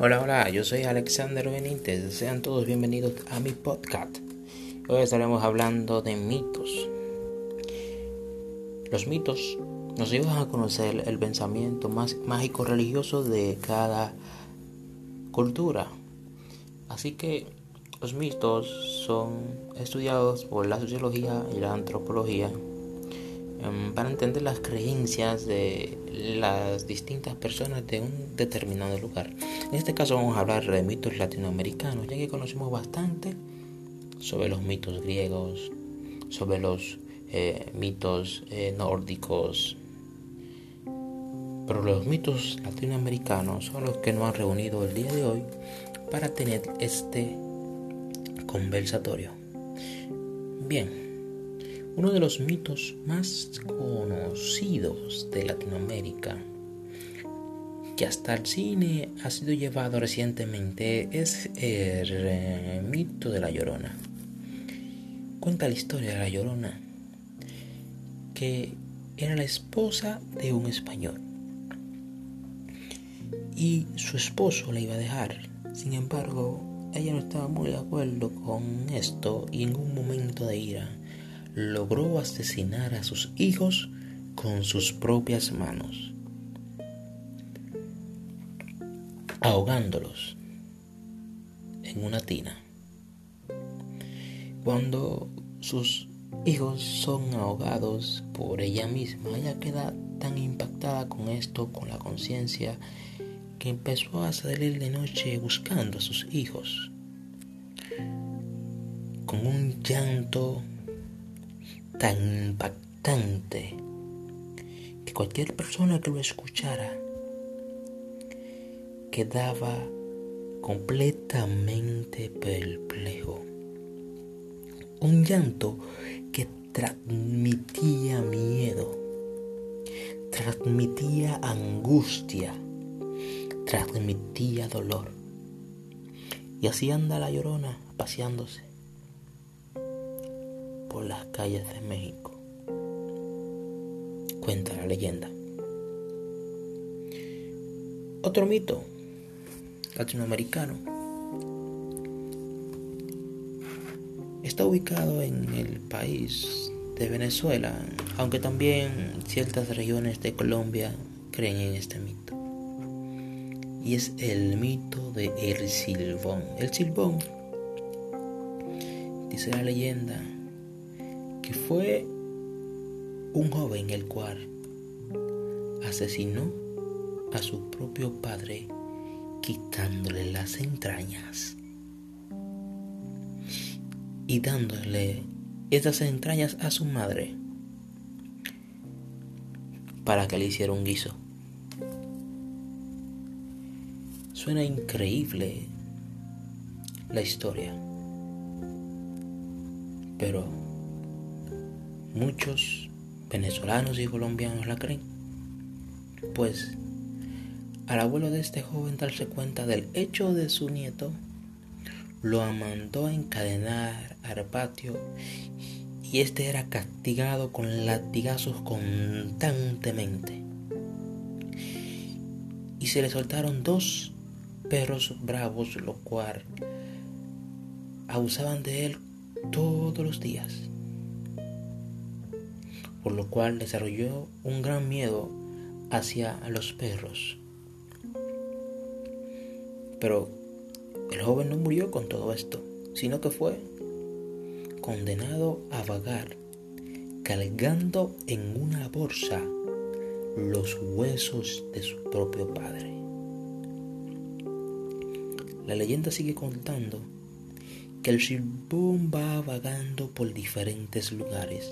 Hola, hola, yo soy Alexander Benítez. Sean todos bienvenidos a mi podcast. Hoy estaremos hablando de mitos. Los mitos nos ayudan a conocer el pensamiento más mágico religioso de cada cultura. Así que los mitos son estudiados por la sociología y la antropología Em, para entender las creencias de las distintas personas de un determinado lugar. En este caso vamos a hablar de mitos latinoamericanos, ya que conocemos bastante sobre los mitos griegos, sobre los eh, mitos eh, nórdicos, pero los mitos latinoamericanos son los que nos han reunido el día de hoy para tener este conversatorio. Bien, uno de los mitos más conocidos de Latinoamérica, que hasta el cine ha sido llevado recientemente, es el mito de la Llorona. Cuenta la historia de la Llorona, que era la esposa de un español. Y su esposo la iba a dejar. Sin embargo, ella no estaba muy de acuerdo con esto y en un momento de ira logró asesinar a sus hijos con sus propias manos, ahogándolos en una tina. Cuando sus hijos son ahogados por ella misma, ella queda tan impactada con esto, con la conciencia, que empezó a salir de noche buscando a sus hijos, con un llanto tan impactante que cualquier persona que lo escuchara quedaba completamente perplejo. Un llanto que transmitía miedo, transmitía angustia, transmitía dolor. Y así anda la llorona paseándose por las calles de México. Cuenta la leyenda. Otro mito latinoamericano está ubicado en el país de Venezuela, aunque también ciertas regiones de Colombia creen en este mito. Y es el mito de El Silbón. El Silbón, dice la leyenda, que fue un joven el cual asesinó a su propio padre quitándole las entrañas y dándole esas entrañas a su madre para que le hiciera un guiso. Suena increíble la historia, pero Muchos venezolanos y colombianos la creen. Pues al abuelo de este joven darse cuenta del hecho de su nieto, lo mandó a encadenar al patio y este era castigado con latigazos constantemente. Y se le soltaron dos perros bravos, lo cual abusaban de él todos los días por lo cual desarrolló un gran miedo hacia los perros. Pero el joven no murió con todo esto, sino que fue condenado a vagar, cargando en una bolsa los huesos de su propio padre. La leyenda sigue contando que el silbón va vagando por diferentes lugares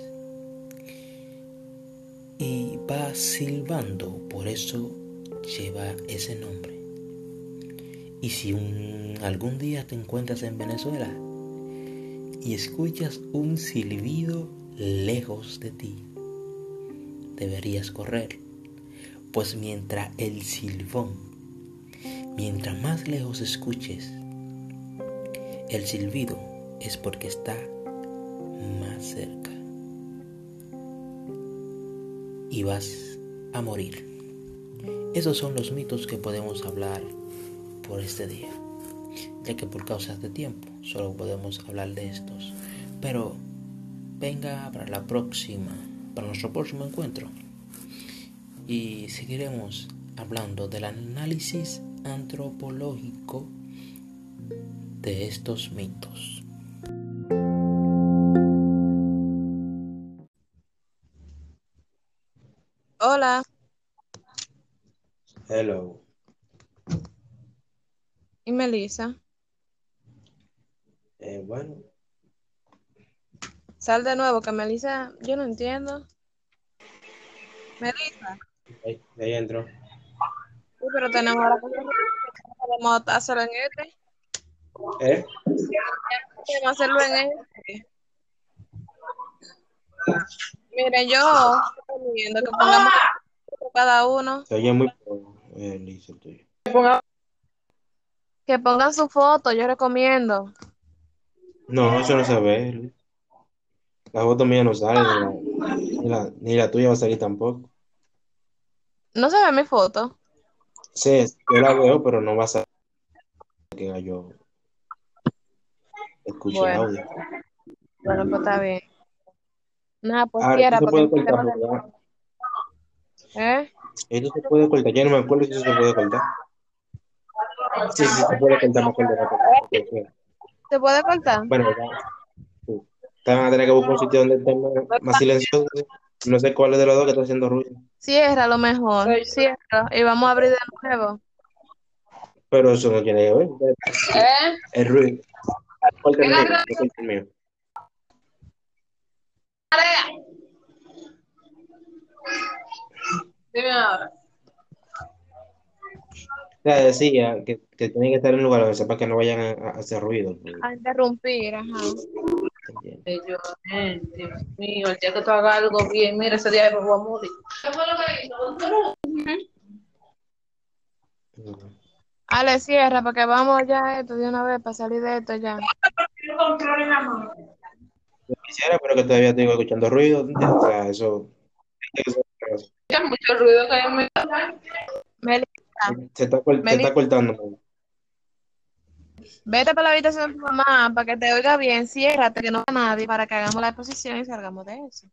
y va silbando, por eso lleva ese nombre. Y si algún día te encuentras en Venezuela y escuchas un silbido lejos de ti, deberías correr, pues mientras el silbón, mientras más lejos escuches, el silbido es porque está más cerca y vas a morir. Esos son los mitos que podemos hablar por este día, ya que por causas de tiempo solo podemos hablar de estos. Pero venga para la próxima, para nuestro próximo encuentro. Y seguiremos hablando del análisis antropológico de estos mitos. Hola. Hello. ¿Y Melissa? Eh, bueno, Sal de nuevo, que Melissa, yo no entiendo. Melissa, ahí, ahí entro. sí, pero tenemos ahora que podemos hacerlo en este. ¿Eh? Podemos hacerlo en este. Miren, yo estoy viendo que pongamos cada uno, Se oye muy eh, liso el tuyo. Que pongan su foto, yo recomiendo. No, eso no se ve. Luis. La foto mía no sale, ni la, ni la, ni la tuya va a salir tampoco. No se ve mi foto. Sí, yo la veo, pero no va a salir que yo escuche Bueno. audio. Bueno, pues está bien. Nada, pues Ahora, quiera, porque puede cortar. ¿Eh? Esto se puede cortar, ya no me acuerdo si eso se puede cortar. Sí, sí, se puede ok. ¿Se puede cortar? Bueno, ya. Te van a tener que buscar un sitio donde esté más, más silencioso. No sé cuál es de los dos que está haciendo ruido. Cierra lo mejor. Cierra. Y vamos a abrir de nuevo. Pero eso no tiene que ver. ¿Eh? El ruido. ¿Cuál es el mío? ¿Cuál es el mío? Dime ahora. Sea, decía que, que tienen que estar en un lugar donde sepa que no vayan a, a hacer ruido. A interrumpir, ajá. Yo, eh, Dios mío, el día que tú hagas algo bien, mira, ese día me voy a morir. Mm. Ale, cierra, porque vamos ya esto de una vez para salir de esto ya. Yo quisiera, pero que todavía tengo escuchando ruido. O sea, eso. Hay mucho ruido que hay en mi Meli, Se está, Meli- está cortando. vete para la habitación de tu mamá para que te oiga bien. Ciérrate, que no vea nadie, para que hagamos la exposición y salgamos de eso.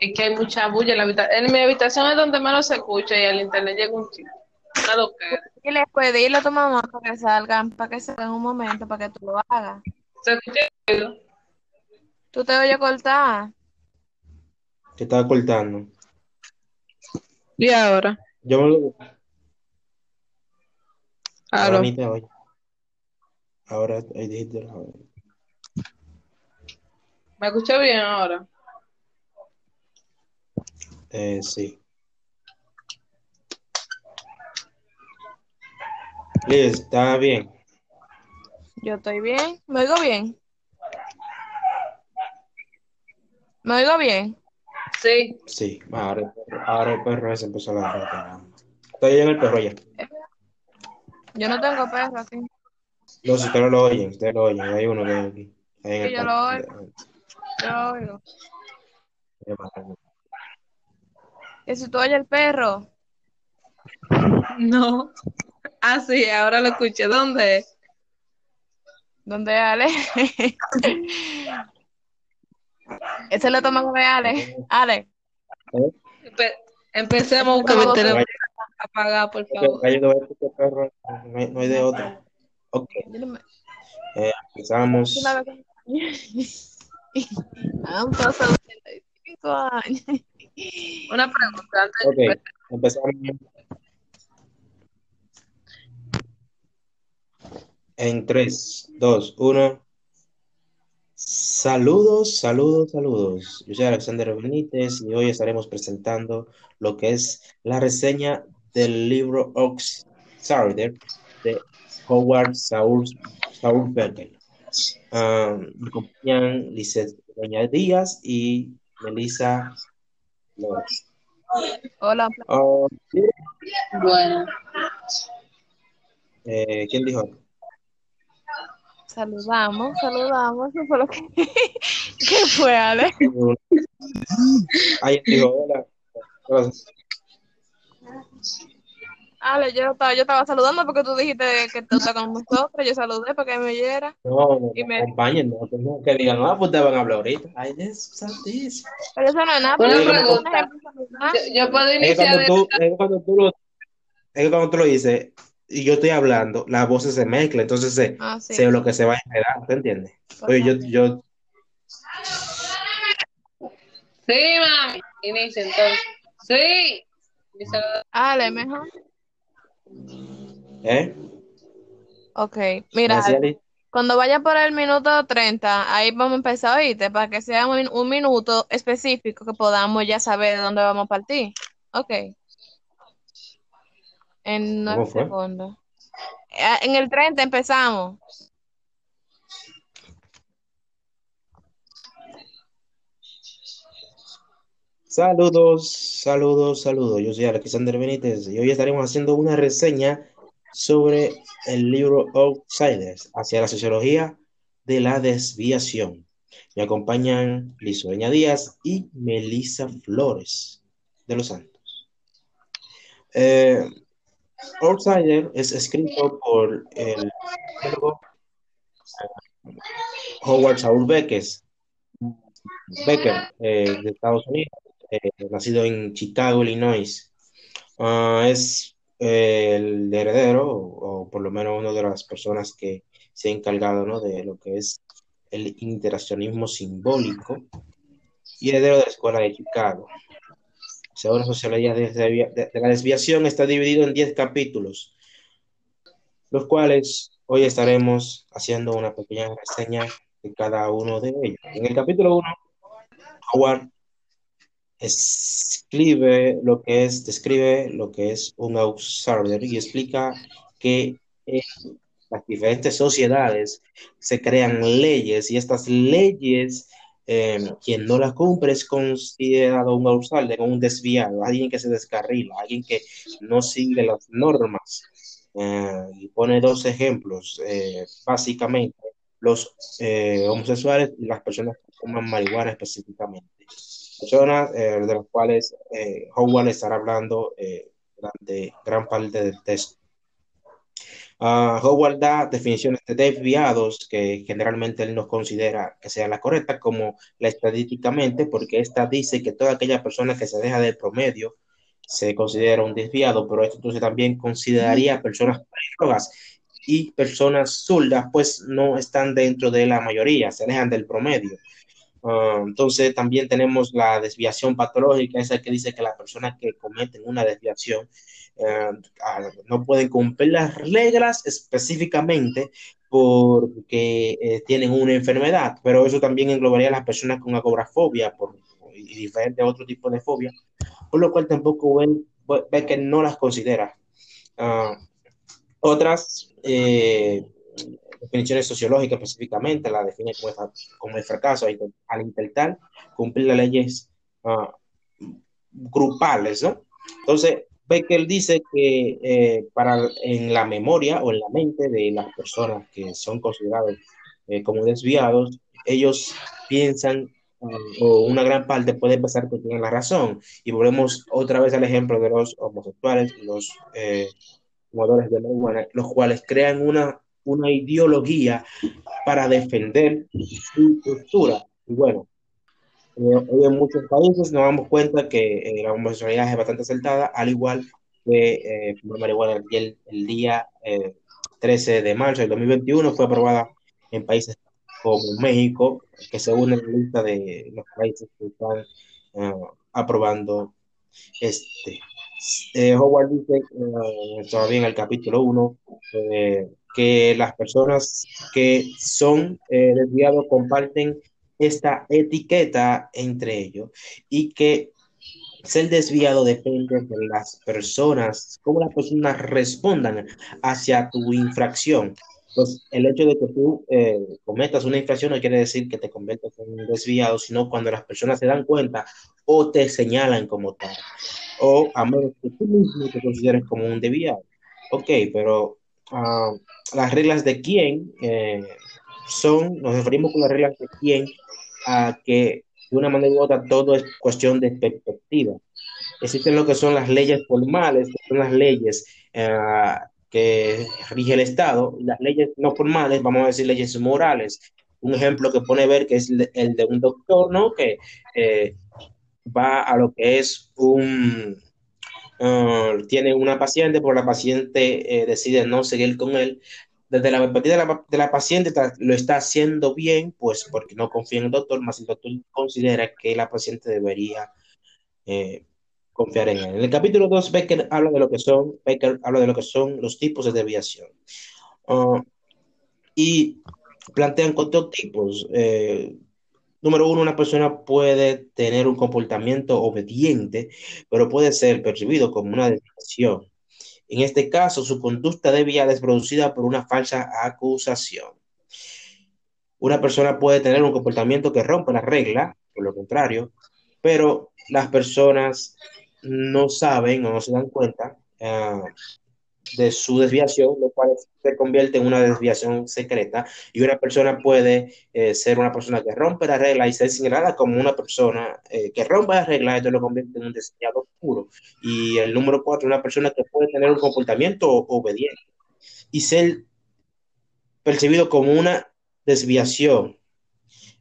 Es que hay mucha bulla en la habitación. En mi habitación es donde menos se escucha y al internet llega un chico. Y le puedes dile a tu mamá para que salgan, para que salgan un momento, para que tú lo hagas. Se escucha. Tú te oyes cortar. Se está cortando. ¿Y ahora? Yo me lo. Ahora. Ahora ahí dijiste la- ¿Me escucha bien ahora? Eh, sí. Liz, está bien. Yo estoy bien. ¿Me oigo bien? ¿Me oigo bien? Sí. Sí, ahora, el perro- ahora el perro ese empezó a ladrar. Estoy en el perro ya. Yo no tengo perro aquí. No, si ustedes lo oyen, ustedes lo oyen. Hay uno que hay aquí. Ahí en Sí, el yo lo Yo lo oigo. Que si tú oyes el perro, No. Ah, sí, ahora lo escuché. ¿Dónde? ¿dónde Ale? Ese lo toma de Ale. Ale, Empe- empecemos que mi Apagado, por favor. No hay, no hay de otro. Ok, eh, empezamos. tú la ves que- Han pasado 85 años. Una pregunta antes de Ok, empezar. empezamos. En 3, 2, 1. Saludos, saludos, saludos. Yo soy Alexander Benítez y hoy estaremos presentando lo que es la reseña del libro Outsider de Howard Saul, Saul Becker. Ah, me acompañan Lizeth Peña Díaz y Melissa Flores. Hola, Ah, Bueno, eh, ¿quién dijo? saludamos, saludamos. Eso fue lo que. ¿Qué fue, Ale? Alguien dijo hola. Hola. Ale, yo estaba, yo estaba saludando porque tú dijiste que tú estás con nosotros. Yo saludé para que me oyera. No, no, Y no, me- acompañen, no, que no, que digan, ah, pues te van a hablar ahorita. Ay, Jesús santísimo. Pero eso no es nada. Una yo pregunta. Yo, yo puedo Es que iniciar cuando de... tú, es que cuando tú lo, es que cuando tú lo dices y yo estoy hablando, las voces se mezclan, entonces se, Ah, sí. se lo que se va a enredar, ¿te entiendes? Oye, yo, yo, Sí, mami. Inicia entonces. Sí. Mi saludo. Ale, mejor. ¿eh? Ok, ¿Me mira, cuando vaya por el minuto 30, ahí vamos a empezar, oíste, para que sea un, un minuto específico que podamos ya saber de dónde vamos a partir. Ok. En nueve segundos. Eh, En el 30 empezamos. Saludos, saludos, saludos. Yo soy Alexander Benítez y hoy estaremos haciendo una reseña sobre el libro Outsiders hacia la sociología de la desviación. Me acompañan Lizoeña Díaz y Melissa Flores de los Santos. Eh, Outsider es escrito por el Howard Saul Becker, Becker eh, de Estados Unidos, eh, nacido en Chicago, Illinois. Ah, es eh, el heredero, o, o por lo menos una de las personas que se ha encargado, ¿no? de lo que es el interaccionismo simbólico y heredero de la Escuela de Chicago. Según la sociología de, de- de la desviación, está dividido en 10 capítulos, los cuales hoy estaremos haciendo una pequeña reseña de cada uno de ellos. En el capítulo 1, Howard escribe lo que es, describe lo que es un outsider y explica que en las diferentes sociedades se crean leyes y estas leyes, eh, quien no las cumple es considerado un outsider, un desviado, alguien que se descarrila, alguien que no sigue las normas. Eh, y pone dos ejemplos, eh, básicamente los eh, homosexuales y las personas que fuman marihuana específicamente personas eh, de las cuales eh, Howard estará hablando eh, durante gran parte del texto. Ah, Howard da definiciones de desviados que generalmente él no considera que sea la correcta, como la estadísticamente, porque esta dice que toda aquella persona que se deja del promedio se considera un desviado, pero esto entonces también consideraría personas drogas y personas zurdas, pues no están dentro de la mayoría, se alejan del promedio. Uh, entonces también tenemos la desviación patológica, esa que dice que las personas que cometen una desviación uh, no pueden cumplir las reglas específicamente porque eh, tienen una enfermedad, pero eso también englobaría a las personas con agorafobia por, y diferentes otros tipos de fobia, por lo cual tampoco ven, ve que no las considera. Uh, otras eh, definiciones sociológicas específicamente, la define como, como el fracaso al intentar cumplir las leyes uh, grupales, ¿no? Entonces, Becker dice que eh, para en la memoria o en la mente de las personas que son considerados eh, como desviados, ellos piensan uh, o una gran parte puede pensar que tienen la razón. Y volvemos otra vez al ejemplo de los homosexuales, los eh, jugadores de los cuales crean una una ideología para defender su postura. Y bueno, eh, hoy en muchos países nos damos cuenta que eh, la homosexualidad es bastante acertada, al igual que eh, marihuana el, el día 13 de marzo del 2021 fue aprobada en países como México, que se une la lista de los países que están uh, aprobando este. Howard dice todavía en el capítulo 1 que las personas que son eh, desviados comparten esta etiqueta entre ellos y que ser desviado depende de las personas, cómo las personas respondan hacia tu infracción. Pues el hecho de que tú eh, cometas una infracción no quiere decir que te conviertas en un desviado, sino cuando las personas se dan cuenta o te señalan como tal, o a menos que tú mismo te consideres como un desviado. Ok, pero Uh, las reglas de quién eh, son, nos referimos con las reglas de quién a que de una manera u otra todo es cuestión de perspectiva. existen lo que son las leyes formales, que son las leyes eh, que rige el Estado, las leyes no formales, vamos a decir leyes morales. Un ejemplo que pone ver que es el de un doctor, ¿no? Que eh, va a lo que es un, uh, tiene una paciente, pero la paciente eh, decide no seguir con él. Desde la perspectiva de la, de la paciente lo está haciendo bien, pues porque no confía en el doctor, más el doctor considera que la paciente debería eh, confiar en él. En el capítulo 2, Becker habla de lo que son, Becker habla de lo que son los tipos de desviación. Uh, y plantean cuatro tipos. Número uno, una persona puede tener un comportamiento obediente, pero puede ser percibido como una desviación. En este caso, su conducta desviada es producida por una falsa acusación. Una persona puede tener un comportamiento que rompe la regla, por lo contrario, pero las personas no saben o no se dan cuenta uh, de su desviación, lo cual se convierte en una desviación secreta y una persona puede eh, ser una persona que rompe la regla y ser señalada como una persona eh, que rompe la regla, esto lo convierte en un desviado oscuro. Y el número cuatro, una persona que puede tener un comportamiento obediente y ser percibido como una desviación.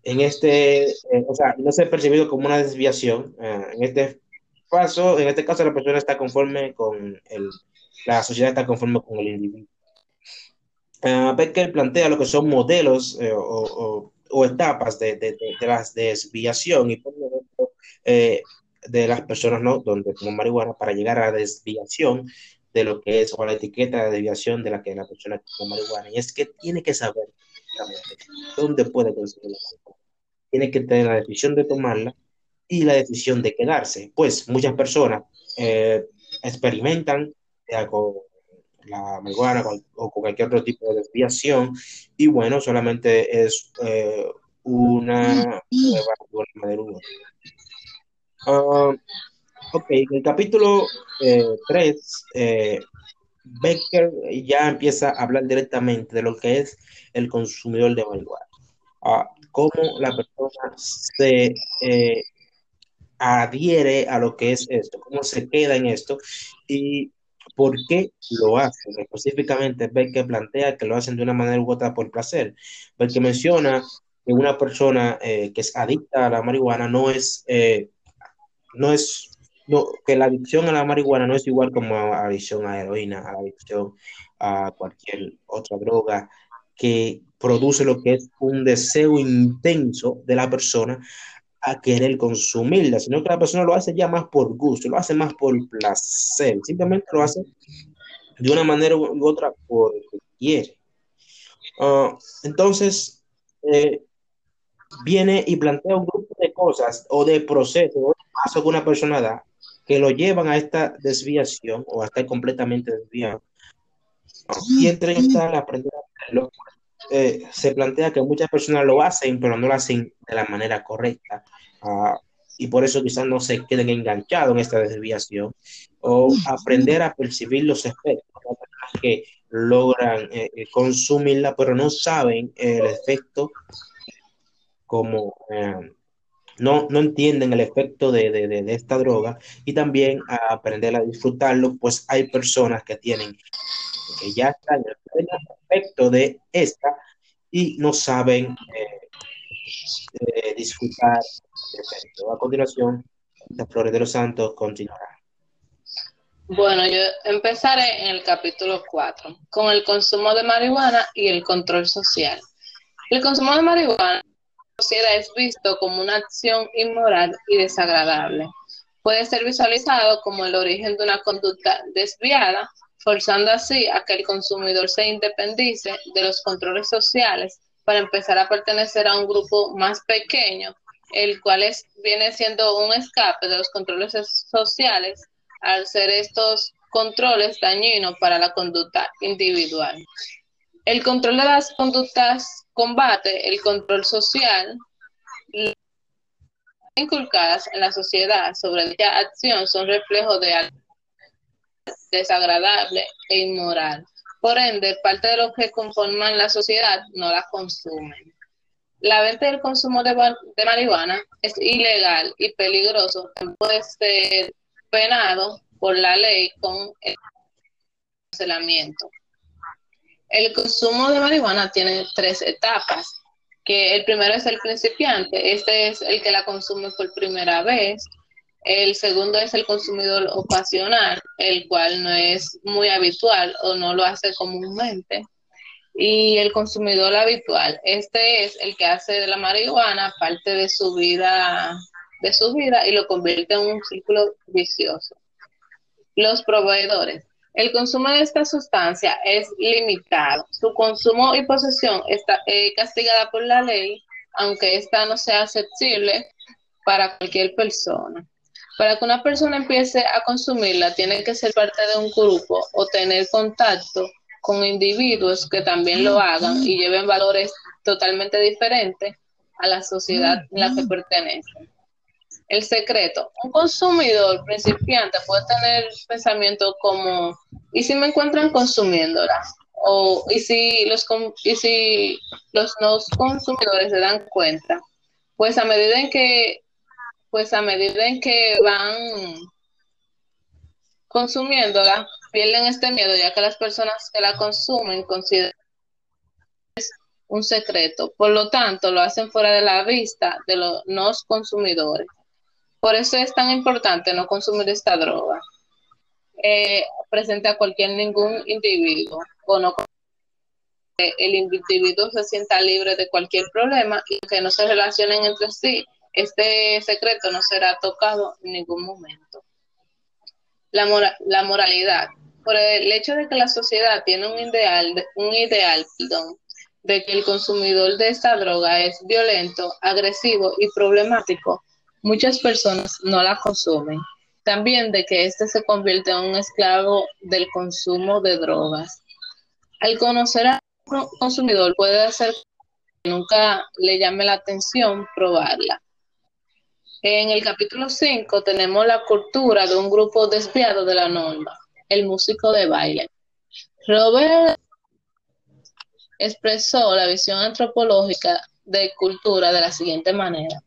En este, eh, o sea, no ser percibido como una desviación, en este paso, en este caso la persona está conforme con el la sociedad está conforme con el individuo. Uh, Becker plantea lo que son modelos eh, o, o, etapas de, de, de, la desviación y eh, de las personas ¿no? donde como marihuana para llegar a la desviación de lo que es o la etiqueta de desviación de la que la persona como marihuana y es que tiene que saber dónde puede conseguir la tiene que tener la decisión de tomarla y la decisión de quedarse pues muchas personas eh, experimentan sea con la marihuana o con cualquier otro tipo de desviación. Y bueno, solamente es eh, una prueba uh, ok, en el capítulo 3, eh, eh, Becker ya empieza a hablar directamente de lo que es el consumidor de marihuana. Uh, cómo la persona se eh, adhiere a lo que es esto, cómo se queda en esto y ¿Por qué lo hacen? Específicamente, que plantea que lo hacen de una manera u otra por placer. Porque menciona que una persona eh, que es adicta a la marihuana no es, eh, no es, no, que la adicción a la marihuana no es igual como la adicción a heroína, a la adicción a cualquier otra droga que produce lo que es un deseo intenso de la persona a querer consumirla, sino que la persona lo hace ya más por gusto, lo hace más por placer, simplemente lo hace de una manera u otra porque quiere. Uh, entonces, eh, viene y plantea un grupo de cosas o de procesos o de pasos que una persona da que lo llevan a esta desviación o a estar completamente desviado. Y entre estas, aprender a hacerlo, eh, se plantea que muchas personas lo hacen, pero no lo hacen de la manera correcta. Uh, y por eso quizás no se queden enganchados en esta desviación o aprender a percibir los efectos que logran eh, eh, consumirla, pero no saben el efecto como no, no entienden el efecto de, de, de, esta droga y también aprender a disfrutarlo, pues hay personas que tienen que ya están en el efecto de esta y no saben eh, eh, disfrutar a continuación, la Flores de los Santos continuará. Bueno, yo empezaré en el capítulo 4, con el consumo de marihuana y el control social. El consumo de marihuana es visto como una acción inmoral y desagradable. Puede ser visualizado como el origen de una conducta desviada, forzando así a que el consumidor se independice de los controles sociales para empezar a pertenecer a un grupo más pequeño, el cual es, viene siendo un escape de los controles sociales al ser estos controles dañinos para la conducta individual. El control de las conductas combate el control social inculcadas en la sociedad sobre dicha acción son reflejo de algo desagradable e inmoral. Por ende, parte de los que conforman la sociedad no la consumen. La venta y el consumo de, marihuana es ilegal y peligroso. Puede ser penado por la ley con el cancelamiento. El consumo de marihuana tiene tres etapas, que el primero es el principiante, este es el que la consume por primera vez, el segundo es el consumidor ocasional, el cual no es muy habitual o no lo hace comúnmente. Y el consumidor habitual, este es el que hace de la marihuana parte de su vida, de su vida y lo convierte en un círculo vicioso. Los proveedores. El consumo de esta sustancia es limitado. Su consumo y posesión está eh, castigada por la ley, aunque esta no sea accesible para cualquier persona. Para que una persona empiece a consumirla, tiene que ser parte de un grupo o tener contacto con individuos que también lo hagan y lleven valores totalmente diferentes a la sociedad en la que pertenecen. El secreto. Un consumidor principiante puede tener pensamientos como, ¿y si me encuentran consumiéndola? O, ¿y si los, y si los no consumidores se dan cuenta? Pues a medida en que pues a medida en que van consumiéndola, pierden este miedo, ya que las personas que la consumen consideran es un secreto. Por lo tanto, lo hacen fuera de la vista de los consumidores. Por eso es tan importante no consumir esta droga eh, presente a cualquier ningún individuo o no el individuo se sienta libre de cualquier problema y que no se relacionen entre sí este secreto no será tocado en ningún momento. La, moralidad. Por el hecho de que la sociedad tiene un ideal, un ideal de que el consumidor de esta droga es violento, agresivo y problemático, muchas personas no la consumen. También de que éste se convierte en un esclavo del consumo de drogas. Al conocer al consumidor puede hacer que nunca le llame la atención probarla. En el capítulo 5 tenemos la cultura de un grupo desviado de la norma, el músico de baile. Robert expresó la visión antropológica de cultura de la siguiente manera.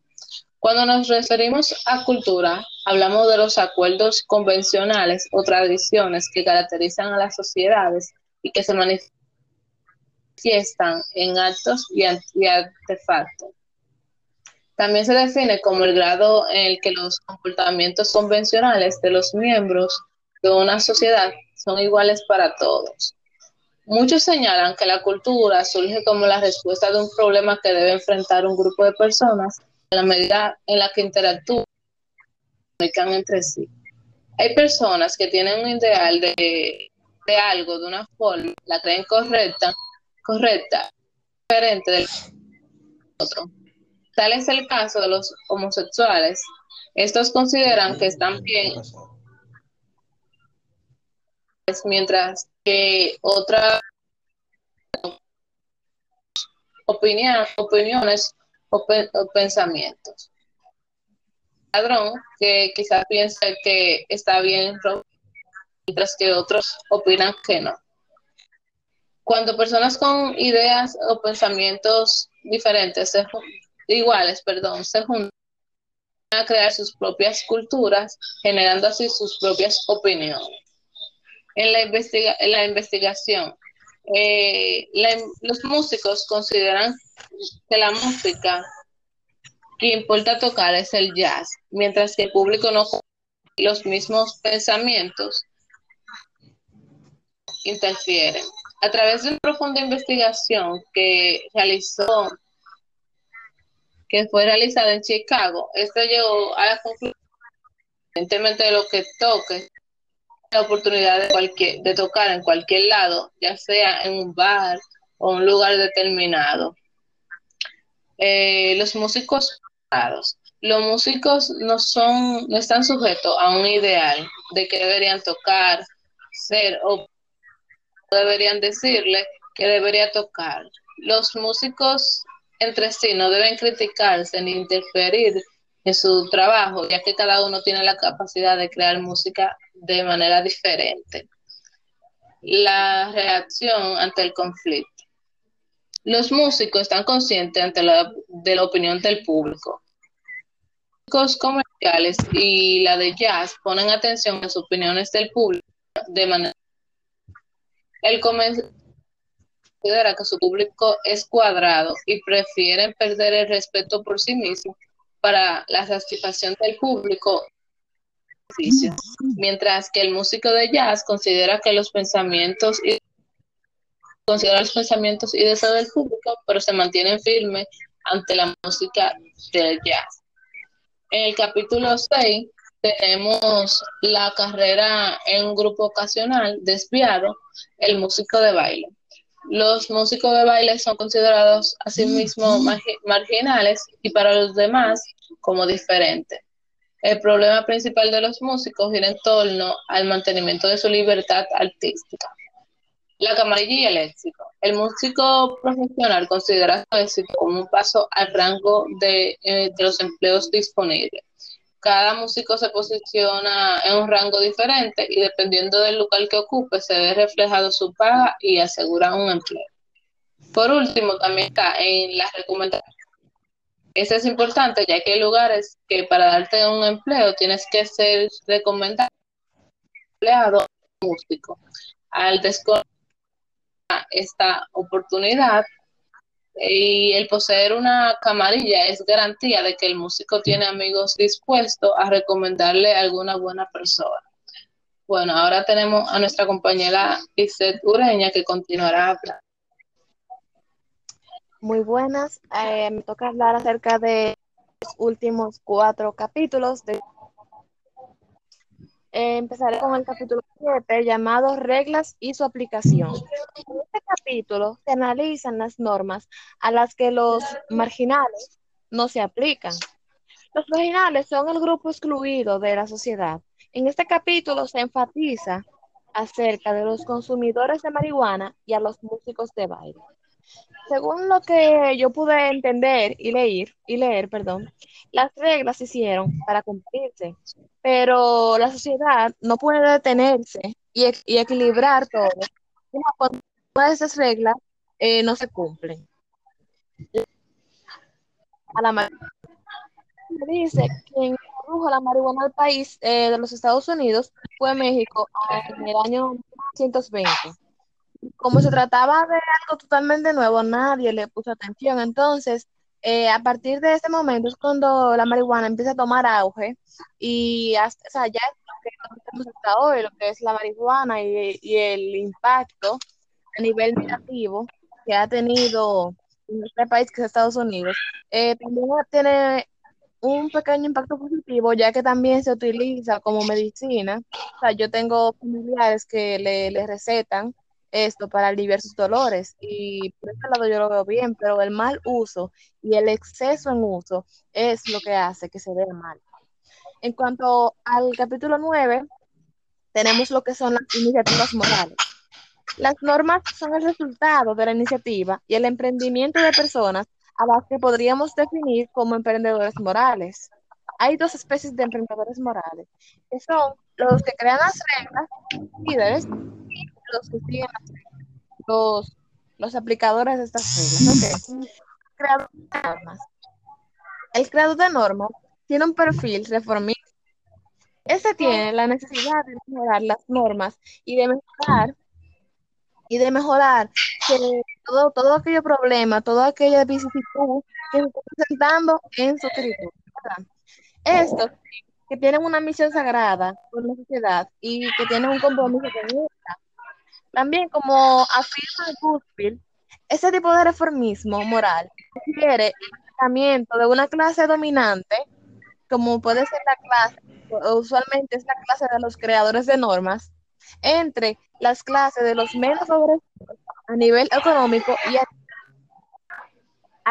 Cuando nos referimos a cultura, hablamos de los acuerdos convencionales o tradiciones que caracterizan a las sociedades y que se manifiestan en actos y artefactos. También se define como el grado en el que los comportamientos convencionales de los miembros de una sociedad son iguales para todos. Muchos señalan que la cultura surge como la respuesta de un problema que debe enfrentar un grupo de personas en la medida en la que interactúan entre sí. Hay personas que tienen un ideal de, de algo de una forma, la creen correcta, correcta, diferente del otro. Tal es el caso de los homosexuales. Estos consideran que están bien, mientras que otras opiniones o, pensamientos. Ladrón que quizás piensa que está bien, mientras que otros opinan que no. Cuando personas con ideas o pensamientos diferentes se iguales, perdón, se juntan a crear sus propias culturas, generando así sus propias opiniones. En la, en la investigación, eh, los músicos consideran que la música que importa tocar es el jazz, mientras que el público no los mismos pensamientos interfieren. A través de una profunda investigación que realizó que fue realizada en Chicago, esto llegó a la conclusión, evidentemente de lo que toque, la oportunidad de, cualquier, de tocar en cualquier lado, ya sea en un bar o un lugar determinado. Eh, los músicos los músicos no son, no están sujetos a un ideal de que deberían tocar, ser o deberían decirle que debería tocar. Los músicos entre sí no deben criticarse ni interferir en su trabajo, ya que cada uno tiene la capacidad de crear música de manera diferente. La reacción ante el conflicto. Los músicos están conscientes ante la, de la opinión del público. músicos comerciales y la de jazz ponen atención a las opiniones del público de manera. El comercial considera que su público es cuadrado y prefieren perder el respeto por sí mismo para la satisfacción del público mientras que el músico de jazz considera que los pensamientos y considera los pensamientos y deseos del público, pero se mantienen firmes ante la música del jazz. En el capítulo 6 tenemos la carrera en un grupo ocasional desviado, el músico de baile. Los músicos de baile son considerados asimismo marginales y para los demás como diferentes. El problema principal de los músicos gira en torno al mantenimiento de su libertad artística. La camarilla y el éxito. El músico profesional considera su éxito como un paso al rango de, eh, de los empleos disponibles. Cada músico se posiciona en un rango diferente y dependiendo del lugar que ocupe se ve reflejado su paga y asegura un empleo. Por último, también está en las recomendaciones eso es importante, ya que hay lugares que para darte un empleo tienes que ser recomendado empleado músico. Al desconocer esta oportunidad y el poseer una camarilla es garantía de que el músico tiene amigos dispuestos a recomendarle a alguna buena persona. Bueno, ahora tenemos a nuestra compañera Iset Ureña que continuará hablando. Muy buenas. Eh, me toca hablar acerca de los últimos cuatro capítulos. De... Eh, empezaré con el capítulo 7 llamado Reglas y su aplicación. En este capítulo se analizan las normas a las que los marginales no se aplican. Los marginales son el grupo excluido de la sociedad. En este capítulo se enfatiza acerca de los consumidores de marihuana y a los músicos de baile. Según lo que yo pude entender y leer, y leer, perdón, las reglas se hicieron para cumplirse, pero la sociedad no puede detenerse y, equilibrar todo cuando esas reglas eh, no se cumplen. A la dice que introdujo la marihuana al país eh, de los Estados Unidos fue México en el año 1920 como se trataba de totalmente nuevo, nadie le puso atención. Entonces, eh, a partir de ese momento es cuando la marihuana empieza a tomar auge y hasta, o sea, ya lo que tenemos hasta hoy, lo que es la marihuana y, el impacto a nivel negativo que ha tenido en este país que es Estados Unidos, eh, también tiene un pequeño impacto positivo, ya que también se utiliza como medicina. O sea, yo tengo familiares que le, le recetan esto para aliviar sus dolores y por ese lado yo lo veo bien, pero el mal uso y el exceso en uso es lo que hace que se vea mal. En cuanto al capítulo 9, tenemos lo que son las iniciativas morales. Las normas son el resultado de la iniciativa y el emprendimiento de personas a las que podríamos definir como emprendedores morales. Hay dos especies de emprendedores morales, que son los que crean las reglas, líderes, los que siguen los, los aplicadores de estas reglas. El creador de normas tiene un perfil reformista. Este tiene la necesidad de mejorar las normas y de mejorar y de mejorar que todo, todo aquello problema, toda aquella vicisitud que se está presentando en su territorio. Estos que tienen una misión sagrada con la sociedad y que tienen un compromiso con esta también, como afirma Goodfield, ese tipo de reformismo moral requiere el tratamiento de una clase dominante, como puede ser la clase, usualmente es la clase de los creadores de normas, entre las clases de los menos favorecidos a nivel económico y a,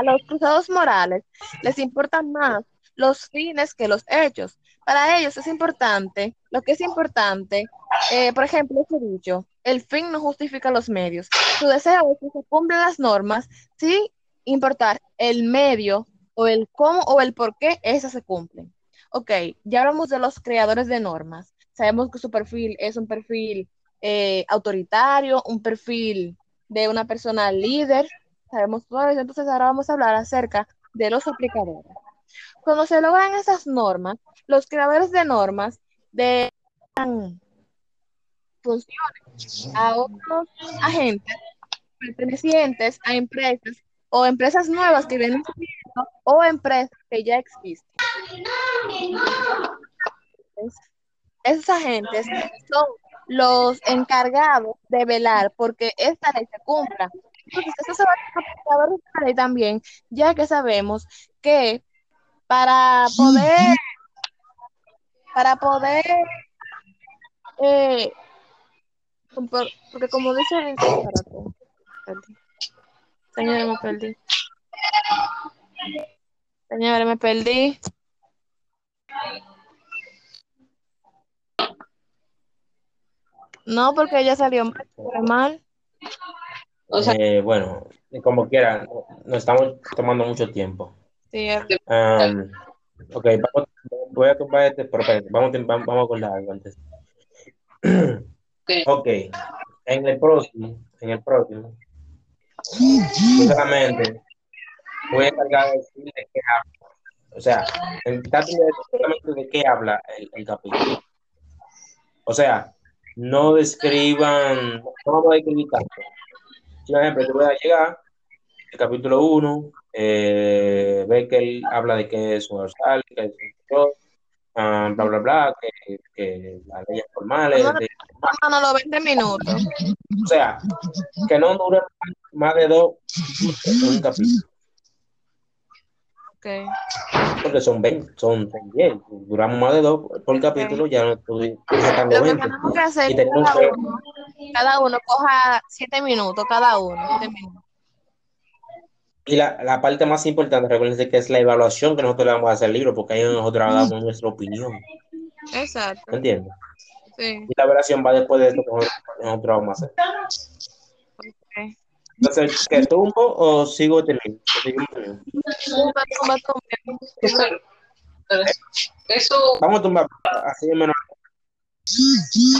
los cruzados morales les importan más los fines que los hechos. Para ellos es importante, lo que es importante, eh, por ejemplo, he dicho, el fin no justifica los medios. Su deseo es que se cumplan las normas sin importar el medio o el cómo o el por qué esas se cumplen. Ok, ya hablamos de los creadores de normas. Sabemos que su perfil es un perfil eh, autoritario, un perfil de una persona líder. Sabemos todo eso. Entonces ahora vamos a hablar acerca de los aplicadores. Cuando se logran esas normas, los creadores de normas de funciones a otros agentes pertenecientes a empresas o empresas nuevas que vienen surgiendo o empresas que ya existen. Esos agentes son los encargados de velar porque esta ley se cumpla. Entonces, eso se va a ley también, ya que sabemos que para poder, para poder, eh, porque como dice, señora, me perdí. Señora, me perdí. No, porque ella salió mal. O sea, eh, bueno, como quieran, nos estamos tomando mucho tiempo. Sí, um, ok, vamos, voy a tomar este, pero vamos, vamos, vamos con la algo antes. ok, en el próximo, en el próximo, solamente voy a encargar de decir de qué habla. O sea, en de, de qué habla el, el capítulo. O sea, no describan, no vamos a describir tanto. Por ejemplo, yo voy a llegar, el capítulo 1, eh, ve que él habla de que es un dorsal, que es un uh, bla, bla, bla, que, que las leyes formales. No, no, no, no, 20 minutos. O sea, que no dure más de dos un capítulo. Okay. Porque son 20, son, 10. Duramos más de dos por capítulo, ya no estoy sacando Lo que tenemos que hacer es cada, uno, cada uno coja 7 minutos, cada uno, 7 minutos. Y la, la, parte más importante, recuerden que es la evaluación que nosotros le vamos a hacer al libro, porque ahí nosotros damos nuestra opinión. Exacto. ¿Me entiendes? Sí. Y la evaluación va después de esto que nosotros vamos a hacer. Okay. Entonces, ¿qué tumbo o sigo teniendo? Tumba, tumba, tumba. Eso. Vamos a tumbar así de menos.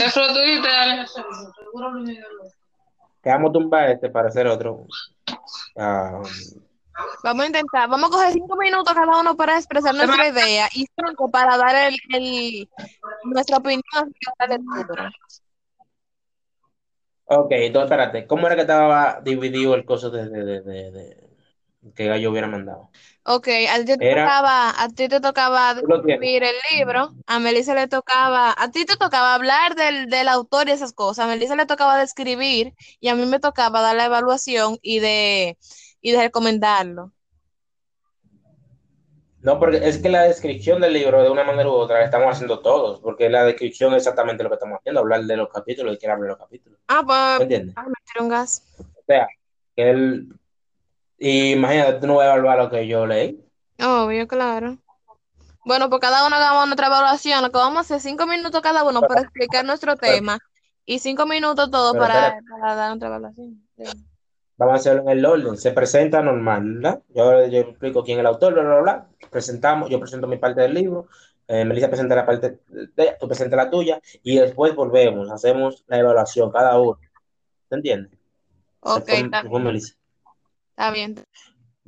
Eso lo tuviste, Que vamos a tumbar este para hacer otro. Um, Vamos a intentar, vamos a coger cinco minutos cada uno para expresar nuestra idea y cinco para dar el, el nuestra opinión acerca. Ok, entonces espérate, ¿cómo era que estaba dividido el coso de, de, de, de que Gallo hubiera mandado? Ok, a ti te Era- tocaba, a ti te tocaba escribir el libro, a Melissa le tocaba, a ti te tocaba hablar del, del autor y esas cosas, a Melissa le tocaba describir y a mí me tocaba dar la evaluación y de, y de recomendarlo. No, porque es que la descripción del libro, de una manera u otra, la estamos haciendo todos, porque la descripción es exactamente lo que estamos haciendo, hablar de los capítulos y quiere hablar de los capítulos. Ah, ¿Me pues, entiendes? ah, me un gas. O sea, que él. Y Imagínate, tú no vas a evaluar lo que yo leí. Obvio, claro. Bueno, pues cada uno hagamos nuestra evaluación, que vamos a hacer cinco minutos cada uno para explicar nuestro Pero- tema y cinco minutos todos para, para dar nuestra evaluación. Sí. Vamos a hacerlo en el orden. Se presenta normal, ¿verdad? Yo, yo explico quién es el autor, bla, bla, bla. Presentamos, yo presento mi parte del libro. Eh, Melissa presenta la parte de ella, tú presentas la tuya. Y después volvemos, hacemos la evaluación cada uno. ¿Te entiendes? Ok, fue- fue Melissa. Está bien.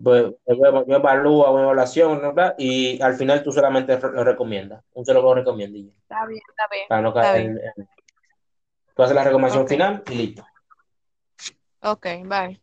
Pues, yo, yo evalúo una evaluación, ¿verdad? Y al final tú solamente lo recomiendas. Un solo lo ya, Está bien, está bien. Para no Está bien. en- en- Tú haces la recomendación final y listo. Ok, bye.